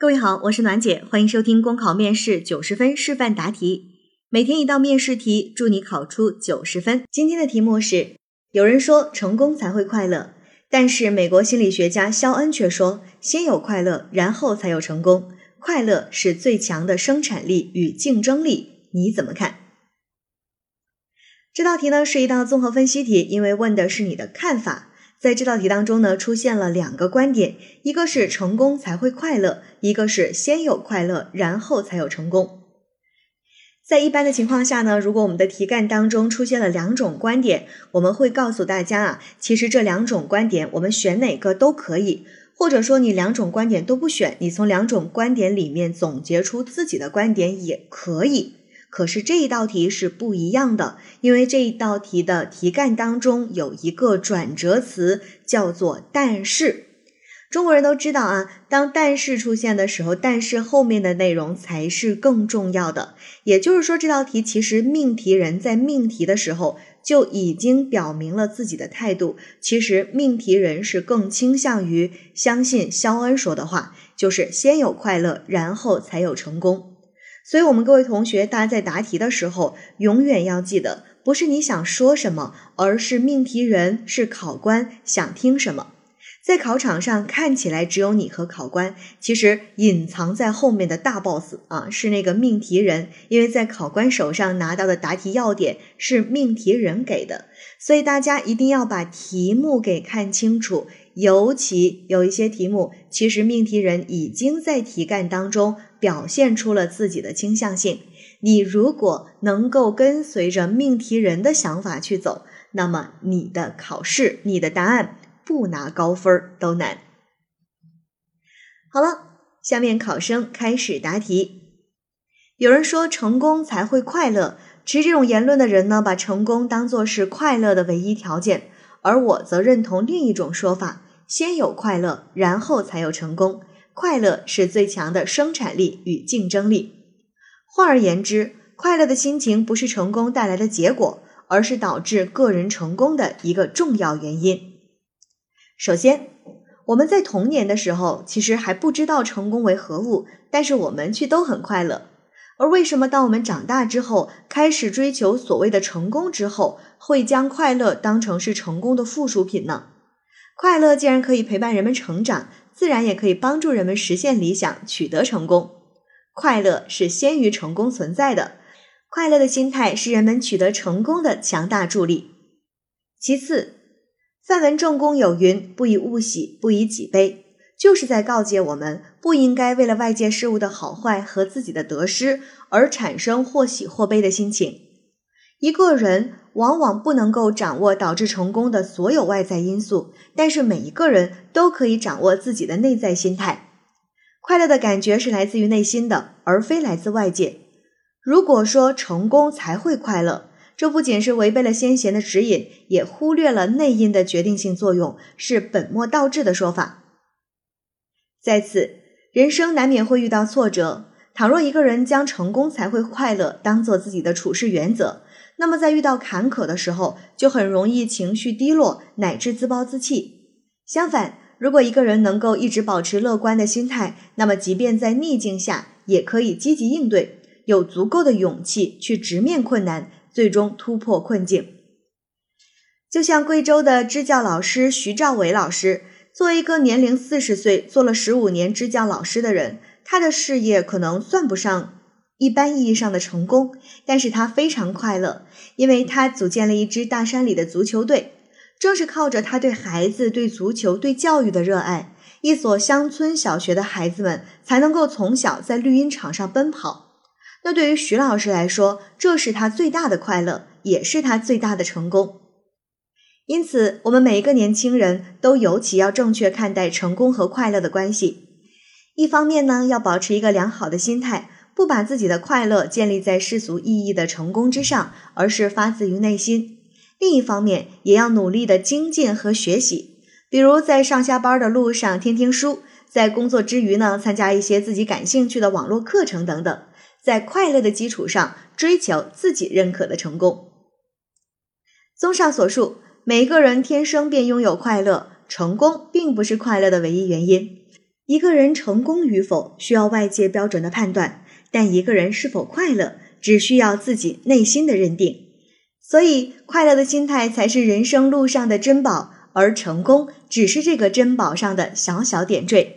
各位好，我是暖姐，欢迎收听公考面试九十分示范答题，每天一道面试题，祝你考出九十分。今天的题目是：有人说成功才会快乐，但是美国心理学家肖恩却说，先有快乐，然后才有成功。快乐是最强的生产力与竞争力，你怎么看？这道题呢是一道综合分析题，因为问的是你的看法。在这道题当中呢，出现了两个观点，一个是成功才会快乐，一个是先有快乐，然后才有成功。在一般的情况下呢，如果我们的题干当中出现了两种观点，我们会告诉大家啊，其实这两种观点我们选哪个都可以，或者说你两种观点都不选，你从两种观点里面总结出自己的观点也可以。可是这一道题是不一样的，因为这一道题的题干当中有一个转折词，叫做“但是”。中国人都知道啊，当“但是”出现的时候，“但是”后面的内容才是更重要的。也就是说，这道题其实命题人在命题的时候就已经表明了自己的态度。其实命题人是更倾向于相信肖恩说的话，就是先有快乐，然后才有成功。所以，我们各位同学，大家在答题的时候，永远要记得，不是你想说什么，而是命题人是考官想听什么。在考场上看起来只有你和考官，其实隐藏在后面的大 boss 啊，是那个命题人，因为在考官手上拿到的答题要点是命题人给的，所以大家一定要把题目给看清楚。尤其有一些题目，其实命题人已经在题干当中表现出了自己的倾向性。你如果能够跟随着命题人的想法去走，那么你的考试，你的答案。不拿高分都难。好了，下面考生开始答题。有人说成功才会快乐，持这种言论的人呢，把成功当作是快乐的唯一条件。而我则认同另一种说法：先有快乐，然后才有成功。快乐是最强的生产力与竞争力。换而言之，快乐的心情不是成功带来的结果，而是导致个人成功的一个重要原因。首先，我们在童年的时候其实还不知道成功为何物，但是我们却都很快乐。而为什么当我们长大之后，开始追求所谓的成功之后，会将快乐当成是成功的附属品呢？快乐既然可以陪伴人们成长，自然也可以帮助人们实现理想、取得成功。快乐是先于成功存在的，快乐的心态是人们取得成功的强大助力。其次。范文正公有云：“不以物喜，不以己悲”，就是在告诫我们，不应该为了外界事物的好坏和自己的得失而产生或喜或悲的心情。一个人往往不能够掌握导致成功的所有外在因素，但是每一个人都可以掌握自己的内在心态。快乐的感觉是来自于内心的，而非来自外界。如果说成功才会快乐。这不仅是违背了先贤的指引，也忽略了内因的决定性作用，是本末倒置的说法。在此，人生难免会遇到挫折。倘若一个人将成功才会快乐当做自己的处事原则，那么在遇到坎坷的时候，就很容易情绪低落，乃至自暴自弃。相反，如果一个人能够一直保持乐观的心态，那么即便在逆境下，也可以积极应对，有足够的勇气去直面困难。最终突破困境，就像贵州的支教老师徐兆伟老师，作为一个年龄四十岁、做了十五年支教老师的人，他的事业可能算不上一般意义上的成功，但是他非常快乐，因为他组建了一支大山里的足球队。正是靠着他对孩子、对足球、对教育的热爱，一所乡村小学的孩子们才能够从小在绿茵场上奔跑。那对于徐老师来说，这是他最大的快乐，也是他最大的成功。因此，我们每一个年轻人都尤其要正确看待成功和快乐的关系。一方面呢，要保持一个良好的心态，不把自己的快乐建立在世俗意义的成功之上，而是发自于内心；另一方面，也要努力的精进和学习，比如在上下班的路上听听书，在工作之余呢，参加一些自己感兴趣的网络课程等等。在快乐的基础上追求自己认可的成功。综上所述，每个人天生便拥有快乐，成功并不是快乐的唯一原因。一个人成功与否需要外界标准的判断，但一个人是否快乐，只需要自己内心的认定。所以，快乐的心态才是人生路上的珍宝，而成功只是这个珍宝上的小小点缀。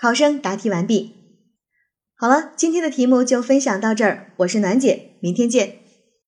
考生答题完毕。好了，今天的题目就分享到这儿，我是暖姐，明天见。